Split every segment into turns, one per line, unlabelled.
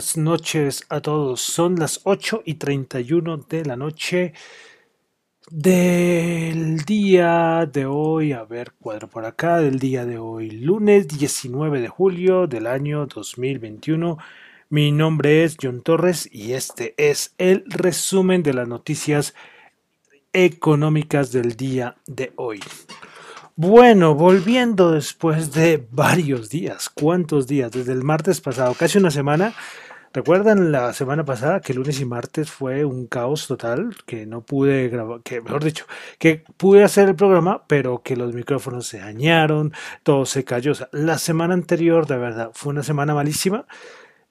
Buenas noches a todos. Son las 8 y 31 de la noche del día de hoy. A ver, cuadro por acá. Del día de hoy, lunes 19 de julio del año 2021. Mi nombre es John Torres y este es el resumen de las noticias económicas del día de hoy. Bueno, volviendo después de varios días, ¿cuántos días? Desde el martes pasado, casi una semana. ¿Recuerdan la semana pasada que lunes y martes fue un caos total? Que no pude grabar, que mejor dicho, que pude hacer el programa, pero que los micrófonos se dañaron, todo se cayó. O sea, la semana anterior, de verdad, fue una semana malísima.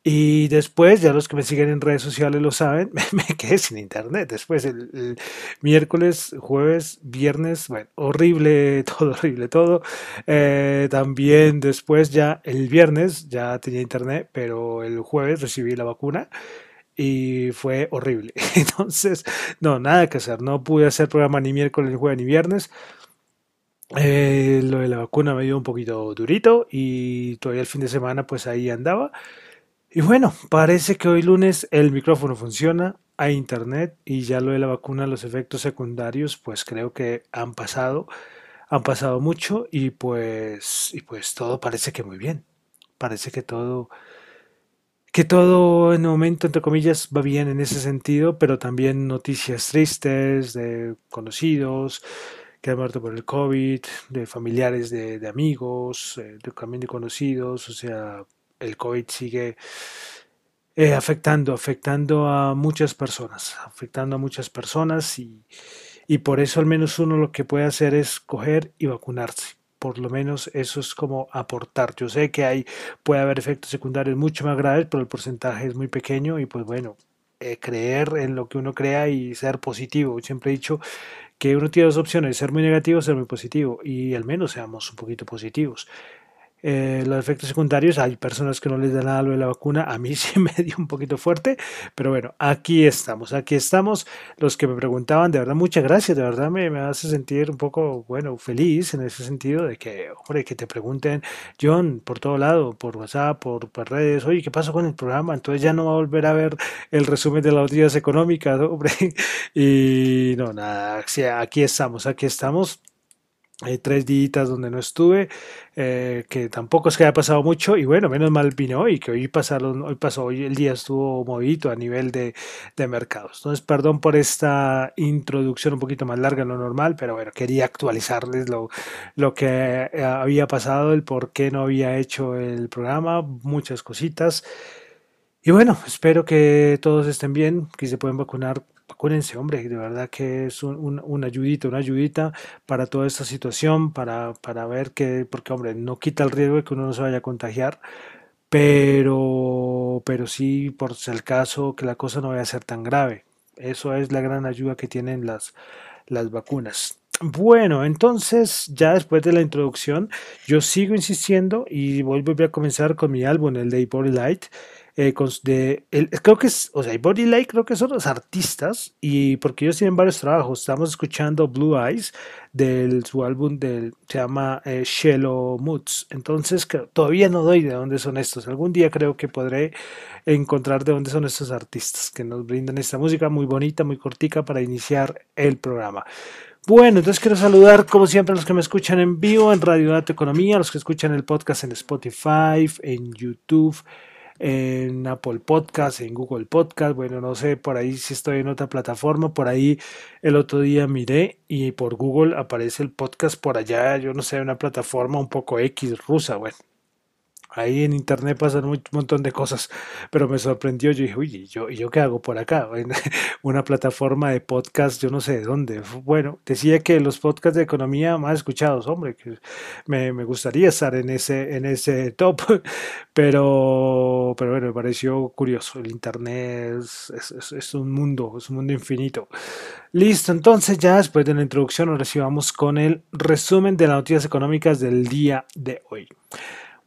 Y después, ya los que me siguen en redes sociales lo saben, me, quedé sin internet. Después, el, miércoles, jueves, viernes, bueno, horrible, todo horrible, todo. Eh, también después, ya el viernes, ya tenía internet, pero el jueves recibí la vacuna y fue horrible. Entonces, no, nada que hacer. No pude hacer programa ni miércoles, ni jueves, ni viernes. Eh, lo de la vacuna me dio un poquito durito y todavía el fin de semana, pues ahí andaba. Y bueno, parece que hoy lunes el micrófono funciona, hay internet y ya lo de la vacuna, los efectos secundarios, pues creo que han pasado, han pasado mucho y pues, y pues todo parece que muy bien. Parece que todo, que todo en el momento, entre comillas, va bien en ese sentido, pero también noticias tristes de conocidos que han muerto por el COVID, de familiares de, amigos, eh, también de conocidos, o sea, el COVID sigue eh, afectando, afectando a muchas personas, afectando a muchas personas y, y por eso al menos uno lo que puede hacer es coger y vacunarse. Por lo menos eso es como aportar. Yo sé que hay, puede haber efectos secundarios mucho más graves, pero el porcentaje es muy pequeño y pues bueno, eh, creer en lo que uno crea y ser positivo. Siempre he dicho que uno tiene dos opciones, ser muy negativo o ser muy positivo y al menos seamos un poquito positivos. Eh, los efectos secundarios, hay personas que no les da nada lo de la vacuna, a mí sí me dio un poquito fuerte, pero bueno, aquí estamos, aquí estamos. Los que me preguntaban, de verdad, muchas gracias, de verdad me, me hace sentir un poco, bueno, feliz en ese sentido de que, hombre, que te pregunten, John, por todo lado, por WhatsApp, por, redes, oye, ¿qué pasó con el programa? Entonces ya no va a volver a ver el resumen de las noticias económicas, hombre, y no, nada, aquí estamos, aquí estamos hay tres días donde no estuve, eh, que tampoco es que haya pasado mucho, y bueno, menos mal vino hoy, que hoy pasaron, hoy pasó, hoy el día estuvo movido a nivel de, de, mercados. Entonces, perdón por esta introducción un poquito más larga de lo normal, pero bueno, quería actualizarles lo, lo que eh, había pasado, el por qué no había hecho el programa, muchas cositas. Y bueno, espero que todos estén bien, que se pueden vacunar Acuérdense, hombre, de verdad que es un, una ayudita, una ayudita para toda esta situación, para, para ver que, porque, hombre, no quita el riesgo de que uno no se vaya a contagiar, pero, pero sí, por el caso, que la cosa no vaya a ser tan grave. Eso es la gran ayuda que tienen las, las vacunas. Bueno, entonces ya después de la introducción, yo sigo insistiendo y vuelvo a comenzar con mi álbum, el Day Body Light. Eh, de, creo que es, o sea, Body Light creo que son los artistas y porque ellos tienen varios trabajos. Estamos escuchando Blue Eyes del su álbum del se llama eh, Moods. Entonces todavía no doy de dónde son estos. Algún día creo que podré encontrar de dónde son estos artistas que nos brindan esta música muy bonita, muy cortica para iniciar el programa. Bueno, entonces quiero saludar como siempre a los que me escuchan en vivo en Radio Data Economía, a los que escuchan el podcast en Spotify, en YouTube, en Apple Podcast, en Google Podcast, bueno, no sé, por ahí si estoy en otra plataforma, por ahí el otro día miré y por Google aparece el podcast por allá, yo no sé, una plataforma un poco X rusa, bueno, Ahí en internet pasan un montón de cosas, pero me sorprendió. Yo dije, uy, ¿yo, ¿yo qué hago por acá? Una plataforma de podcast, yo no sé de dónde. Bueno, decía que los podcasts de economía más escuchados, hombre, que me, me gustaría estar en ese, en ese top, pero, pero bueno, me pareció curioso. El internet es, es, es un mundo, es un mundo infinito. Listo, entonces ya después de la introducción, ahora sí vamos con el resumen de las noticias económicas del día de hoy.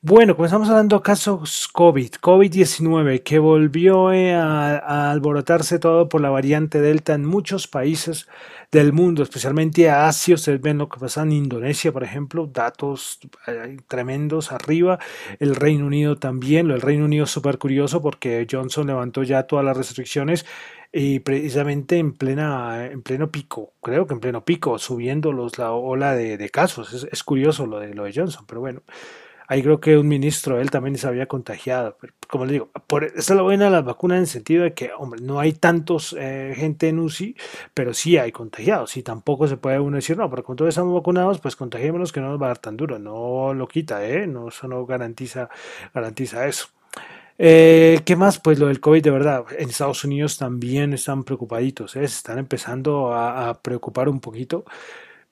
Bueno, comenzamos hablando de casos COVID, COVID-19, que volvió eh, a, alborotarse todo por la variante Delta en muchos países del mundo, especialmente a Asia. Ustedes ven lo que pasa en Indonesia, por ejemplo, datos eh, tremendos arriba. El Reino Unido también, el Reino Unido es súper curioso porque Johnson levantó ya todas las restricciones y precisamente en plena en pleno pico, creo que en pleno pico, subiendo los, la ola de, casos. Es, es, curioso lo de, lo de Johnson, pero bueno. Ahí creo que un ministro, él también se había contagiado. Pero, como le digo, por, esa es la buena de las vacunas en el sentido de que, hombre, no hay tantos eh, gente en UCI, pero sí hay contagiados. Y tampoco se puede uno decir, no, pero con todos estamos vacunados, pues contagiémonos que no nos va a dar tan duro. No lo quita, ¿eh? No, eso no garantiza, garantiza eso. Eh, ¿Qué más? Pues lo del COVID, de verdad, en Estados Unidos también están preocupaditos, ¿eh? se están empezando a, a preocupar un poquito.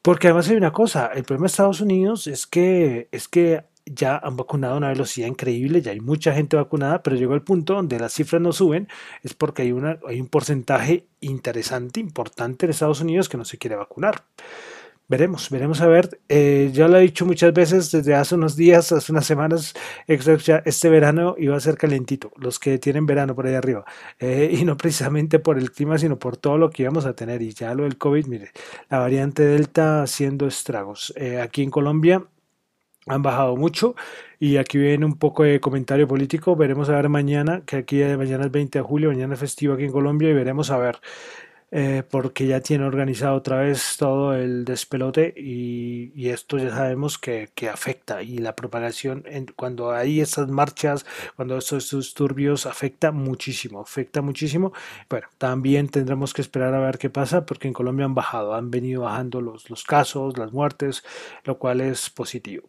Porque además hay una cosa, el problema de Estados Unidos es que, es que ya han vacunado a una velocidad increíble, ya hay mucha gente vacunada, pero llegó el punto donde las cifras no suben, es porque hay, una, hay un porcentaje interesante, importante en Estados Unidos que no se quiere vacunar. Veremos, veremos a ver. Eh, ya lo he dicho muchas veces desde hace unos días, hace unas semanas, este verano iba a ser calentito, los que tienen verano por ahí arriba. Eh, y no precisamente por el clima, sino por todo lo que íbamos a tener. Y ya lo del COVID, mire, la variante Delta haciendo estragos. Eh, aquí en Colombia han bajado mucho y aquí viene un poco de comentario político. Veremos a ver mañana, que aquí mañana es 20 de julio, mañana es festivo aquí en Colombia y veremos a ver eh, porque ya tiene organizado otra vez todo el despelote y, y esto ya sabemos que, que, afecta y la propagación en, cuando hay estas marchas, cuando estos disturbios afecta muchísimo, afecta muchísimo. Bueno, también tendremos que esperar a ver qué pasa porque en Colombia han bajado, han venido bajando los, los casos, las muertes, lo cual es positivo.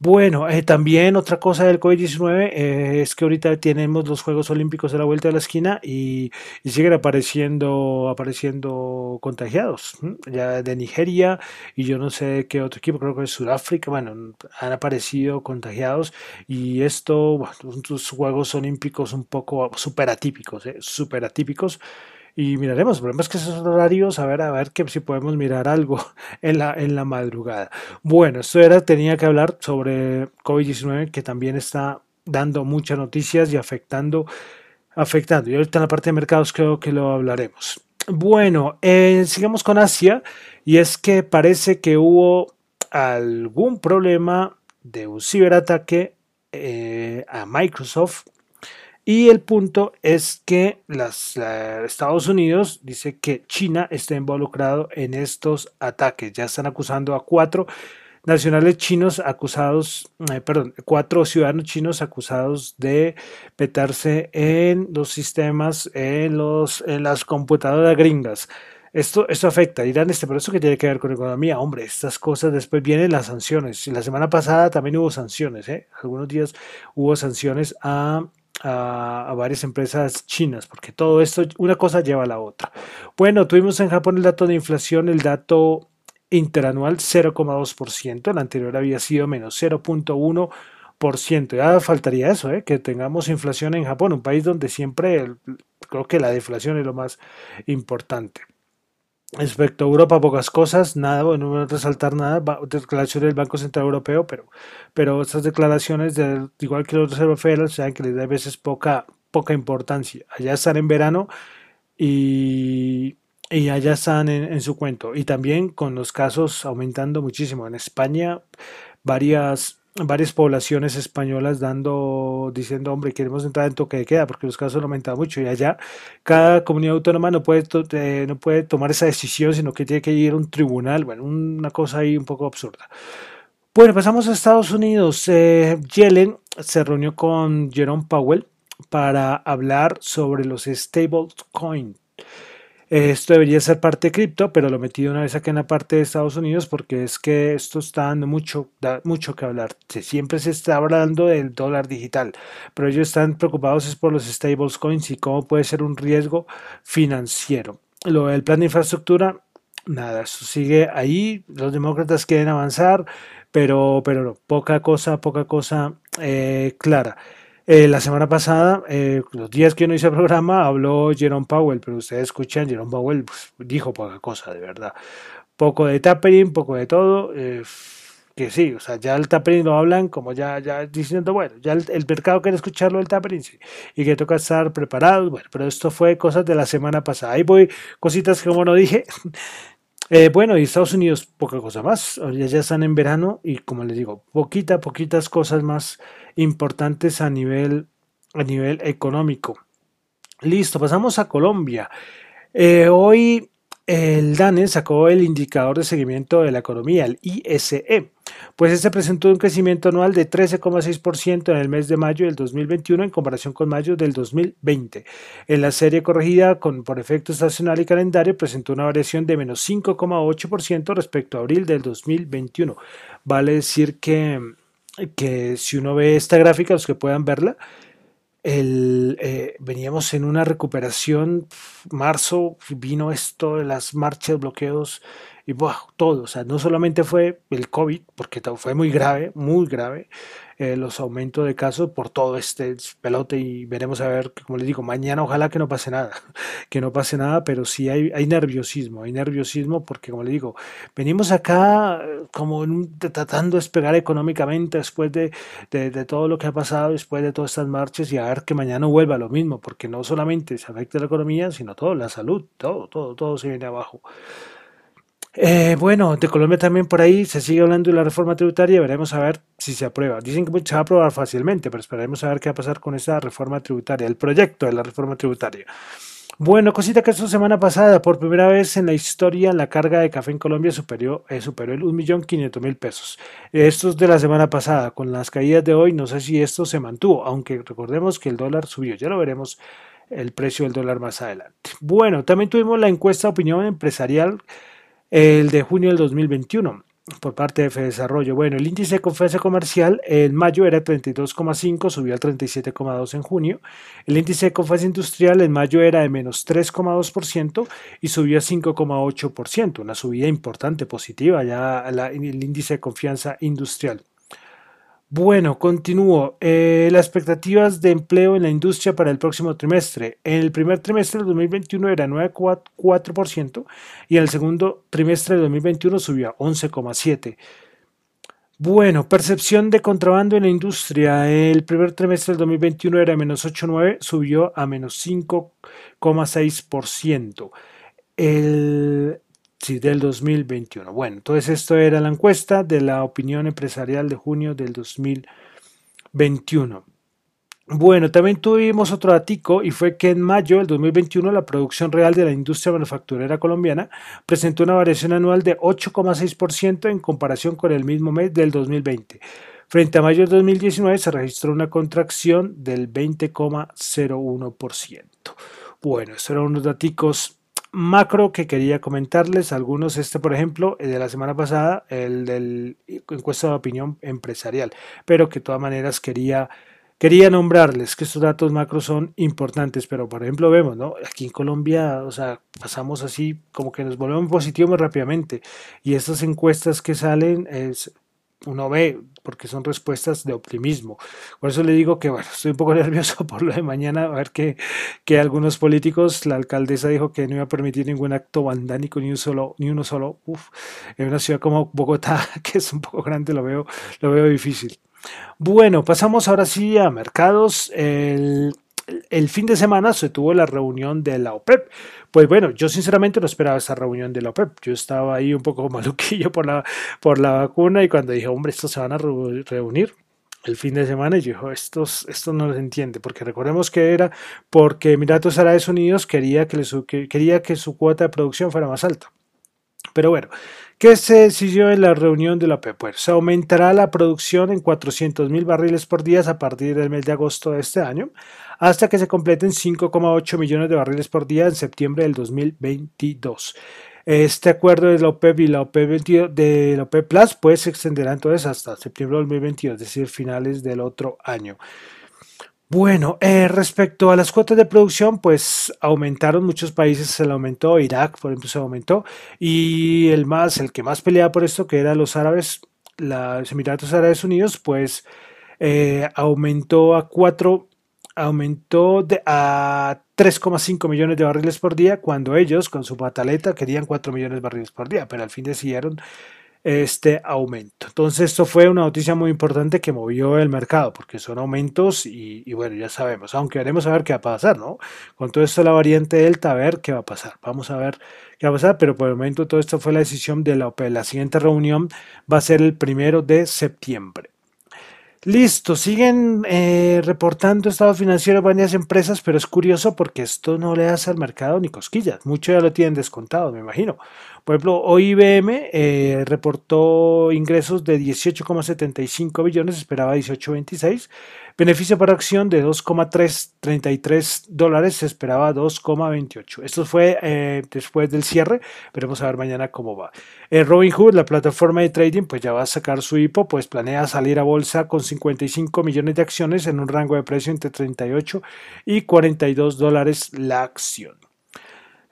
Bueno, eh, también otra cosa del COVID-19 eh, es que ahorita tenemos los Juegos Olímpicos a la vuelta de la esquina y, y siguen apareciendo, apareciendo siendo contagiados, ya de Nigeria y yo no sé qué otro equipo, creo que es Sudáfrica, bueno, han aparecido contagiados y esto, bueno, los Juegos Olímpicos un poco super atípicos, ¿eh? super atípicos y miraremos. El problema es que esos horarios, a ver, a ver que si podemos mirar algo en la, en la madrugada. Bueno, esto era, tenía que hablar sobre COVID-19 que también está dando muchas noticias y afectando, afectando. Y ahorita en la parte de mercados creo que lo hablaremos. Bueno, eh, sigamos con Asia y es que parece que hubo algún problema de un ciberataque eh, a Microsoft y el punto es que las, Estados Unidos dice que China está involucrado en estos ataques. Ya están acusando a cuatro nacionales chinos acusados, eh, perdón, cuatro ciudadanos chinos acusados de petarse en los sistemas, en, los, las computadoras gringas. Esto, esto afecta. Dirán, este, pero eso que tiene que ver con economía. Hombre, estas cosas después vienen las sanciones. La semana pasada también hubo sanciones, ¿eh? Algunos días hubo sanciones a, a, a, varias empresas chinas, porque todo esto, una cosa lleva a la otra. Bueno, tuvimos en Japón el dato de inflación, el dato interanual 0,2%, el anterior había sido menos 0.1%. Ya faltaría eso, ¿eh? que tengamos inflación en Japón, un país donde siempre creo que la deflación es lo más importante. Respecto a Europa, pocas cosas, nada, bueno, no voy a resaltar nada, declaraciones del Banco Central Europeo, pero, pero estas declaraciones, de, igual que los Reserva Federal, saben que les da a veces poca, poca importancia. Allá están en verano y, y allá están en, su cuento. Y también con los casos aumentando muchísimo. En España, varias varias poblaciones españolas dando, diciendo, hombre, queremos entrar en toque de queda porque los casos han aumentado mucho y allá cada comunidad autónoma no puede, eh, no puede tomar esa decisión, sino que tiene que ir a un tribunal, bueno, una cosa ahí un poco absurda. Bueno, pasamos a Estados Unidos. Eh, Yellen se reunió con Jerome Powell para hablar sobre los stablecoins. Esto debería ser parte de cripto, pero lo metí una vez aquí en la parte de Estados Unidos porque es que esto está dando mucho, da mucho que hablar. Siempre se está hablando del dólar digital, pero ellos están preocupados es por los stablecoins y cómo puede ser un riesgo financiero. Lo del plan de infraestructura, nada, eso sigue ahí. Los demócratas quieren avanzar, pero, pero poca cosa, poca cosa eh, clara. Eh, la semana pasada, eh, los días que yo no hice el programa, habló Jerome Powell, pero ustedes escuchan, Jerome Powell pues, dijo poca cosa, de verdad. Poco de tapering, poco de todo. que sí, o sea, ya el tapering lo hablan como ya, ya diciendo, bueno, ya el, mercado quiere escucharlo el tapering, sí, y que toca estar preparados, bueno, pero esto fue cosas de la semana pasada. Ahí voy, cositas que como no dije, eh, bueno, y Estados Unidos, poca cosa más. Ya, ya están en verano y como les digo, poquita, poquitas cosas más importantes a nivel, a nivel económico. Listo, pasamos a Colombia. Eh, hoy el DANE sacó el indicador de seguimiento de la economía, el ISE, pues este presentó un crecimiento anual de 13,6% en el mes de mayo del 2021 en comparación con mayo del 2020. En la serie corregida con, por efecto estacional y calendario presentó una variación de menos 5,8% respecto a abril del 2021. Vale decir que, que si uno ve esta gráfica, los que puedan verla, el, eh, veníamos en una recuperación, marzo vino esto de las marchas, bloqueos y todo, o sea, no solamente fue el COVID, porque fue muy grave, muy grave, eh, los aumentos de casos por todo este pelote y veremos a ver, como les digo, mañana ojalá que no pase nada, que no pase nada, pero sí hay, hay nerviosismo, hay nerviosismo porque como les digo, venimos acá eh, como tratando de despegar económicamente después de, de, de, todo lo que ha pasado, después de todas estas marchas y a ver que mañana vuelva lo mismo, porque no solamente se afecta la economía, sino todo, la salud, todo, todo, todo se viene abajo. Eh, bueno, de Colombia también por ahí se sigue hablando de la reforma tributaria, veremos a ver si se aprueba. Dicen que se va a aprobar fácilmente, pero esperaremos a ver qué va a pasar con esa reforma tributaria, el proyecto de la reforma tributaria. Bueno, cosita que esta semana pasada, por primera vez en la historia, la carga de café en Colombia superó, eh, superó el 1.500.000 pesos. Esto es de la semana pasada. Con las caídas de hoy, no sé si esto se mantuvo, aunque recordemos que el dólar subió. Ya lo veremos el precio del dólar más adelante. Bueno, también tuvimos la encuesta de opinión empresarial el de junio del 2021 por parte de Desarrollo. Bueno, el índice de confianza comercial en mayo era 32,5, subió al 37,2 en junio. El índice de confianza industrial en mayo era de menos 3,2% y subió a 5,8%, una subida importante, positiva ya el índice de confianza industrial. Bueno, continúo. Eh, las expectativas de empleo en la industria para el próximo trimestre. En el primer trimestre del 2021 era 9,4% y en el segundo trimestre del 2021 subió a 11,7%. Bueno, percepción de contrabando en la industria. El primer trimestre del 2021 era menos 8,9, subió a menos 5,6%. El Sí, del 2021. Bueno, entonces esto era la encuesta de la opinión empresarial de junio del 2021. Bueno, también tuvimos otro dato y fue que en mayo del 2021 la producción real de la industria manufacturera colombiana presentó una variación anual de 8,6% en comparación con el mismo mes del 2020. Frente a mayo del 2019 se registró una contracción del 20,01%. Bueno, estos eran unos datos macro que quería comentarles, algunos, este por ejemplo, el de la semana pasada, el del encuesta de opinión empresarial, pero que de todas maneras quería, quería nombrarles que estos datos macro son importantes, pero por ejemplo vemos, ¿no? Aquí en Colombia, o sea, pasamos así como que nos volvemos positivos muy rápidamente y estas encuestas que salen es uno ve, porque son respuestas de optimismo. Por eso le digo que, bueno, estoy un poco nervioso por lo de mañana, a ver que, que algunos políticos, la alcaldesa dijo que no iba a permitir ningún acto vandánico, ni, un solo, ni uno solo, uf, en una ciudad como Bogotá, que es un poco grande, lo veo, lo veo difícil. Bueno, pasamos ahora sí a mercados. El, el fin de semana se tuvo la reunión de la OPEP. Pues bueno, yo sinceramente no esperaba esa reunión de la OPEP. Yo estaba ahí un poco maluquillo por la, por la vacuna y cuando dije, hombre, estos se van a reunir el fin de semana y dijo, estos, esto no los entiende, porque recordemos que era porque Emiratos Árabes Unidos quería que, quería que su cuota de producción fuera más alta. Pero bueno, ¿qué se decidió en la reunión de la OPEP? Pues se aumentará la producción en 400 mil barriles por día a partir del mes de agosto de este año, hasta que se completen 5,8 millones de barriles por día en septiembre del 2022. Este acuerdo de la OPEP y la OPEP, de la OPEP Plus pues, se extenderá entonces hasta septiembre de 2022, es decir, finales del otro año. Bueno, eh, respecto a las cuotas de producción, pues aumentaron muchos países, se le aumentó, Irak, por ejemplo, se aumentó, y el más, el que más peleaba por esto, que eran los árabes, los Emiratos Árabes Unidos, pues eh, aumentó a cuatro, aumentó de, a 3,5 millones de barriles por día, cuando ellos con su pataleta querían 4 millones de barriles por día, pero al fin decidieron este aumento. Entonces esto fue una noticia muy importante que movió el mercado, porque son aumentos y, bueno, ya sabemos, aunque veremos a ver qué va a pasar, ¿no? Con todo esto la variante Delta, a ver qué va a pasar. Vamos a ver qué va a pasar, pero por el momento todo esto fue la decisión de la OPE. La siguiente reunión va a ser el primero de septiembre. Listo, siguen eh, reportando estados financieros varias empresas, pero es curioso porque esto no le hace al mercado ni cosquillas. Muchos ya lo tienen descontado, me imagino. Por ejemplo, hoy IBM eh, reportó ingresos de 18,75 billones, esperaba 18,26. Beneficio por acción de 2,333 dólares, se esperaba 2,28. Esto fue eh, después del cierre, veremos a ver mañana cómo va. Eh, Robinhood, la plataforma de trading, pues ya va a sacar su IPO, pues planea salir a bolsa con 55 millones de acciones en un rango de precio entre 38 y 42 dólares la acción.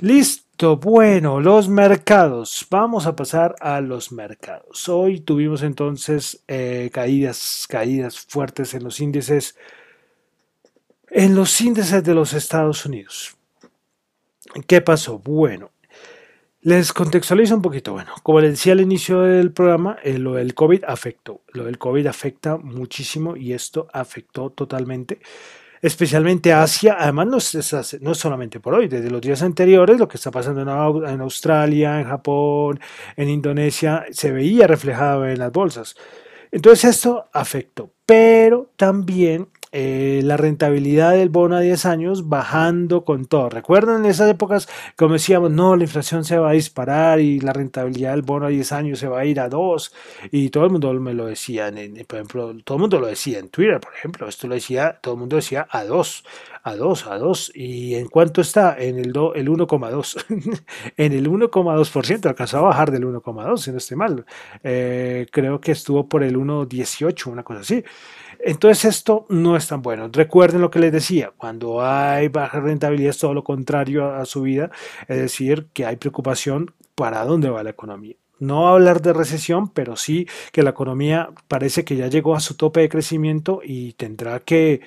Listo. Bueno, los mercados. Vamos a pasar a los mercados. Hoy tuvimos entonces eh, caídas, caídas fuertes en los índices, en los índices de los Estados Unidos. ¿Qué pasó? Bueno, les contextualizo un poquito. Bueno, como les decía al inicio del programa, eh, lo del COVID afectó. Lo del COVID afecta muchísimo y esto afectó totalmente especialmente Asia, además no es, no solamente por hoy, desde los días anteriores, lo que está pasando en, Australia, en Japón, en Indonesia, se veía reflejado en las bolsas. Entonces esto afectó, pero también eh, la rentabilidad del bono a 10 años bajando con todo. Recuerdan en esas épocas, como decíamos, no, la inflación se va a disparar y la rentabilidad del bono a 10 años se va a ir a 2 y todo el mundo me lo decía, por ejemplo, todo el mundo lo decía en Twitter, por ejemplo, esto lo decía, todo el mundo decía a 2, a 2, a 2 y en cuánto está en el, el 1,2, en el 1,2%, alcanzó a bajar del 1,2, si no estoy mal, eh, creo que estuvo por el 1,18, una cosa así. Entonces esto no es tan bueno. Recuerden lo que les decía, cuando hay baja rentabilidad es todo lo contrario a su vida, es decir, que hay preocupación para dónde va la economía. No hablar de recesión, pero sí que la economía parece que ya llegó a su tope de crecimiento y tendrá que,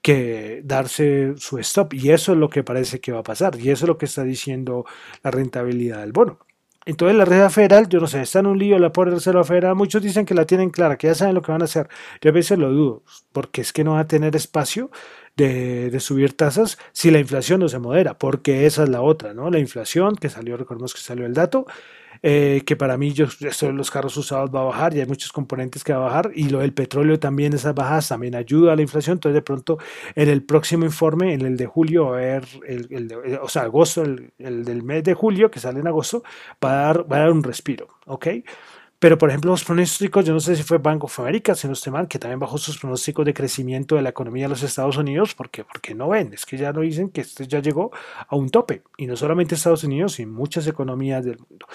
que darse su stop. Y eso es lo que parece que va a pasar. Y eso es lo que está diciendo la rentabilidad del bono. Entonces la Reserva Federal, yo no sé, está en un lío la pobre Reserva Federal. Muchos dicen que la tienen clara, que ya saben lo que van a hacer. Yo a veces lo dudo, porque es que no va a tener espacio de, de, subir tasas si la inflación no se modera, porque esa es la otra, ¿no? La inflación, que salió, recordemos que salió el dato, eh, que para mí yo, esto de los carros usados va a bajar y hay muchos componentes que va a bajar y lo del petróleo también, esas bajas también ayuda a la inflación, entonces de pronto en el próximo informe, en el de julio, a ver, el, eh, o sea, agosto, el, del mes de julio, que sale en agosto, va a dar, va a dar un respiro, ¿ok? Pero, por ejemplo, los pronósticos, yo no sé si fue Bank of America, si no esté mal, que también bajó sus pronósticos de crecimiento de la economía de los Estados Unidos, porque, porque no ven, es que ya no dicen que esto ya llegó a un tope, y no solamente Estados Unidos, sino muchas economías del mundo.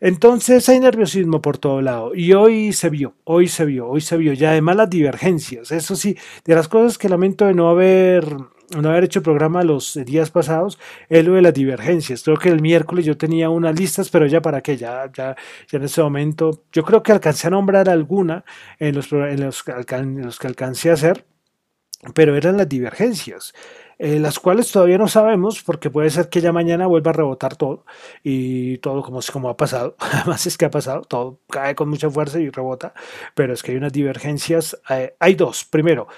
Entonces hay nerviosismo por todo lado, y hoy se vio, hoy se vio, hoy se vio, y además las divergencias, eso sí, de las cosas que lamento de no haber no haber hecho programa los días pasados es lo de las divergencias. Creo que el miércoles yo tenía unas listas, pero ya para qué, ya, ya, ya en ese momento, yo creo que alcancé a nombrar alguna en los, en los, en los que alcancé a hacer, pero eran las divergencias. Eh, las cuales todavía no sabemos porque puede ser que ya mañana vuelva a rebotar todo y todo como, como ha pasado, además es que ha pasado, todo cae con mucha fuerza y rebota, pero es que hay unas divergencias, eh, hay dos, primero,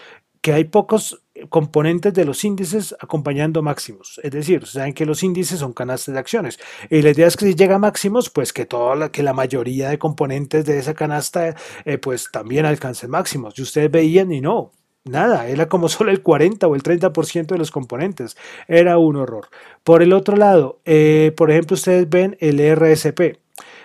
que hay pocos componentes de los índices acompañando máximos. Es decir, saben que los índices son canastas de acciones. Y la idea es que si llega a máximos, pues que, toda la, que la mayoría de componentes de esa canasta eh, pues también alcancen máximos. Y ustedes veían y no, nada, era como solo el 40 o el 30% de los componentes. Era un horror. Por el otro lado, eh, por ejemplo, ustedes ven el RSP.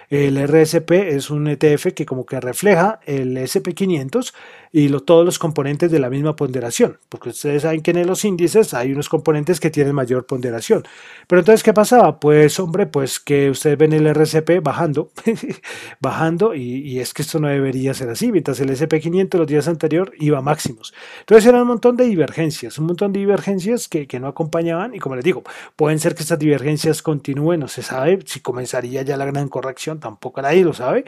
El RSP es un ETF que como que refleja el SP500 y todos los componentes de la misma ponderación, porque ustedes saben que en los índices hay unos componentes que tienen mayor ponderación. Pero entonces, ¿qué pasaba? Pues, hombre, pues que ustedes ven el RCP bajando, bajando, y, es que esto no debería ser así, mientras el SP500 los días anteriores iba máximos. Entonces, eran un montón de divergencias, un montón de divergencias que, que no acompañaban, y como les digo, pueden ser que estas divergencias continúen, no se sabe si comenzaría ya la gran corrección, tampoco nadie lo sabe,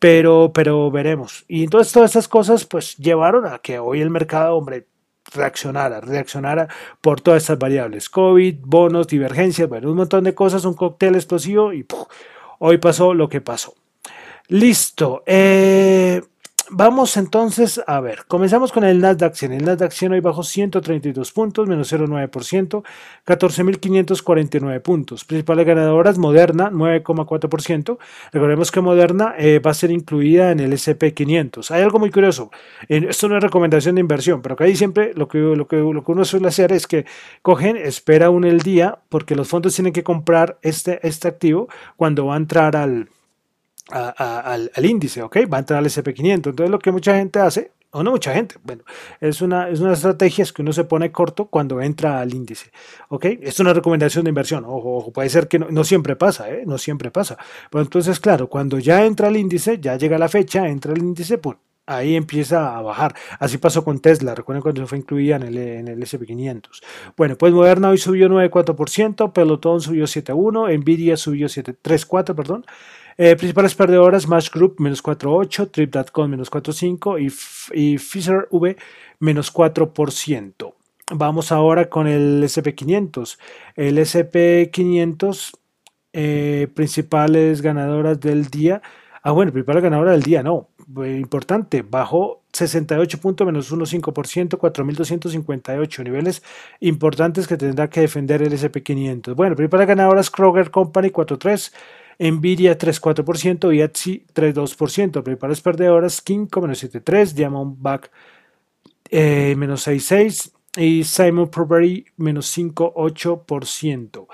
pero, pero veremos. Y entonces todas estas cosas pues llevaron a que hoy el mercado, hombre, reaccionara, reaccionara por todas estas variables. COVID, bonos, divergencias, bueno, un montón de cosas, un cóctel explosivo y hoy pasó lo que pasó. Listo. Eh, Vamos entonces a ver, comenzamos con el Nasdaq 100. El Nasdaq 100 hoy bajó 132 puntos, menos 0,9%, 14.549 puntos. Principales ganadoras, Moderna, 9,4%. Recordemos que Moderna eh, va a ser incluida en el SP500. Hay algo muy curioso, esto no es recomendación de inversión, pero que ahí siempre lo que, lo, que, lo que uno suele hacer es que cogen, espera uno el día, porque los fondos tienen que comprar este, este activo cuando va a entrar al al, índice, ¿ok? Va a entrar al SP500. Entonces lo que mucha gente hace, o no mucha gente, bueno, es una, es una estrategia que uno se pone corto cuando entra al índice, ¿ok? Es una recomendación de inversión, ojo, puede ser que no, siempre pasa, ¿eh? No siempre pasa. Pero entonces, claro, cuando ya entra al índice, ya llega la fecha, entra al índice, pues ahí empieza a bajar. Así pasó con Tesla, recuerden cuando fue incluida en el, en el SP500. Bueno, pues Moderna hoy subió 9,4%, Peloton subió 7,1%, Nvidia subió 3,4%, perdón. Eh, principales perdedoras, Match Group menos 4.8, Trip.com menos 4.5 y, y Fisher V menos 4%. Vamos ahora con el SP500. El SP500, eh, principales ganadoras del día. Ah, bueno, principal ganadora del día, no. Eh, importante, bajó 68 puntos menos 1,5%, 4.258 niveles importantes que tendrá que defender el SP500. Bueno, principales ganadoras Kroger Company 4.3, Nvidia 3,4% y Etsy 3,2%. Principales perdedoras, Kinko menos 7,3%, Diamondback eh, menos 6,6% y Simon Property menos 5,8%.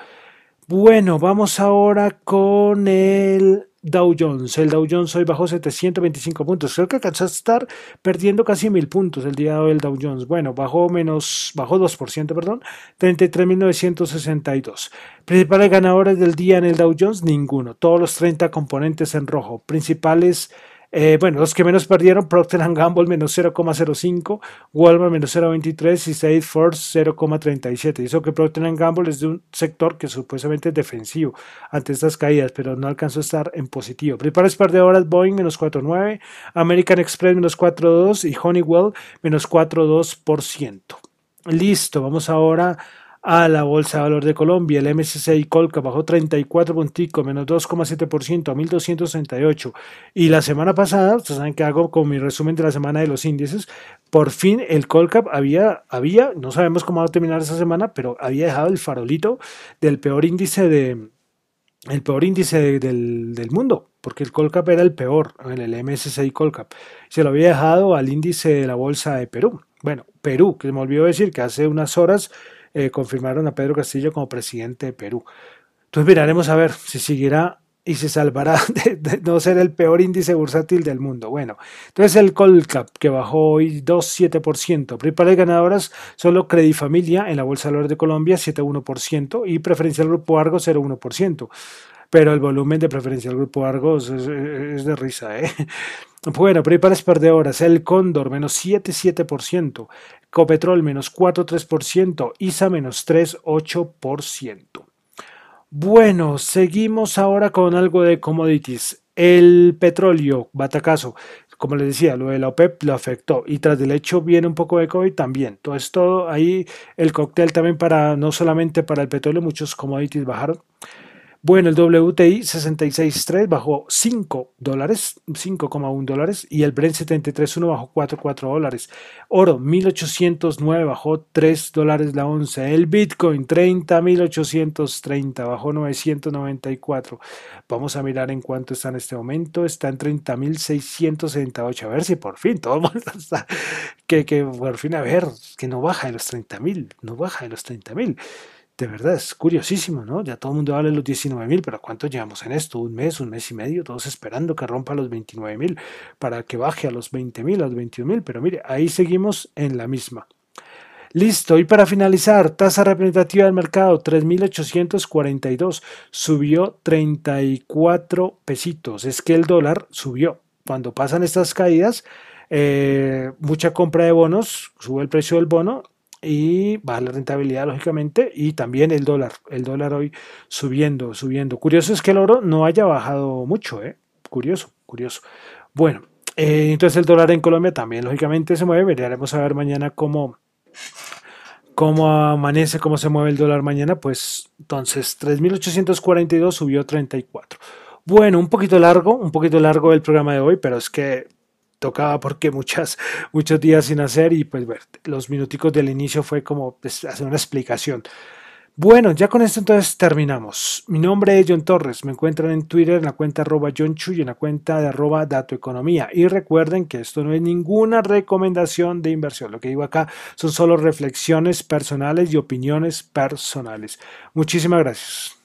Bueno, vamos ahora con el Dow Jones. El Dow Jones hoy bajó 725 puntos. Creo que alcanzó a estar perdiendo casi mil puntos el día de hoy el Dow Jones. Bueno, bajó menos, bajó 2%, perdón, 33.962. Principales ganadores del día en el Dow Jones, ninguno. Todos los 30 componentes en rojo. Principales eh, bueno, los que menos perdieron, Procter Gamble menos 0,05, Walmart menos 0,23 y Salesforce 0,37. Hizo que Procter Gamble es de un sector que supuestamente es defensivo ante estas caídas, pero no alcanzó a estar en positivo. Principales perdedoras, Boeing menos 4,9, American Express menos 4,2 y Honeywell menos 4,2%. Listo, vamos ahora a la Bolsa de Valor de Colombia. El MSCI Colca bajó 34 punticos, menos 2,7% a 1.268. Y la semana pasada, ustedes saben que hago con mi resumen de la semana de los índices, por fin el Colcap había, había, no sabemos cómo va a terminar esa semana, pero había dejado el farolito del peor índice de, el peor índice del, del, mundo, porque el Colcap era el peor el MSCI Colcap. Se lo había dejado al índice de la bolsa de Perú. Bueno, Perú, que me olvidó decir que hace unas horas eh, confirmaron a Pedro Castillo como presidente de Perú. Entonces miraremos a ver si seguirá y se salvará de, no ser el peor índice bursátil del mundo. Bueno, entonces el Colcap que bajó hoy 2,7%. Principales ganadoras solo Familia en la Bolsa de Valores de Colombia 7,1% y Preferencial Grupo Argo 0,1% pero el volumen de preferencia del grupo Argos es, de risa. ¿eh? Bueno, principales perdedoras, el Cóndor menos 7,7%, Copetrol menos 4,3%, ISA menos 3,8%. Bueno, seguimos ahora con algo de commodities. El petróleo, batacazo, como les decía, lo de la OPEP lo afectó y tras del hecho viene un poco de COVID también. Entonces todo ahí el cóctel también para, no solamente para el petróleo, muchos commodities bajaron. Bueno, el WTI 66.3 bajó 5 dólares, 5,1 dólares y el Brent 73.1 bajó 4,4 dólares. Oro 1809 bajó 3 dólares la onza. El Bitcoin 30.830 bajó 994. Vamos a mirar en cuánto está en este momento. Está en 30.678. A ver si por fin todo el mundo está. Que, que por fin, a ver, que no baja de los 30.000, no baja de los 30.000 de verdad es curiosísimo, ¿no? Ya todo el mundo habla de los 19 mil, pero ¿cuánto llevamos en esto? Un mes, un mes y medio, todos esperando que rompa los 29 mil para que baje a los 20 mil, a los 21 mil, pero mire, ahí seguimos en la misma. Listo, y para finalizar, tasa representativa del mercado 3.842, subió 34 pesitos. Es que el dólar subió. Cuando pasan estas caídas, eh, mucha compra de bonos, sube el precio del bono y baja la rentabilidad lógicamente y también el dólar, el dólar hoy subiendo, subiendo. Curioso es que el oro no haya bajado mucho, ¿eh? Curioso, curioso. Bueno, eh, entonces el dólar en Colombia también lógicamente se mueve, veremos a ver mañana cómo, cómo amanece, cómo se mueve el dólar mañana, pues entonces 3.842 subió 34. Bueno, un poquito largo, un poquito largo el programa de hoy, pero es que tocaba porque muchas, muchos días sin hacer y pues ver, los minuticos del inicio fue como pues, hacer una explicación. Bueno, ya con esto entonces terminamos. Mi nombre es John Torres. Me encuentran en Twitter en la cuenta arroba John Chu y en la cuenta de arroba Datoeconomía. Y recuerden que esto no es ninguna recomendación de inversión. Lo que digo acá son solo reflexiones personales y opiniones personales. Muchísimas gracias.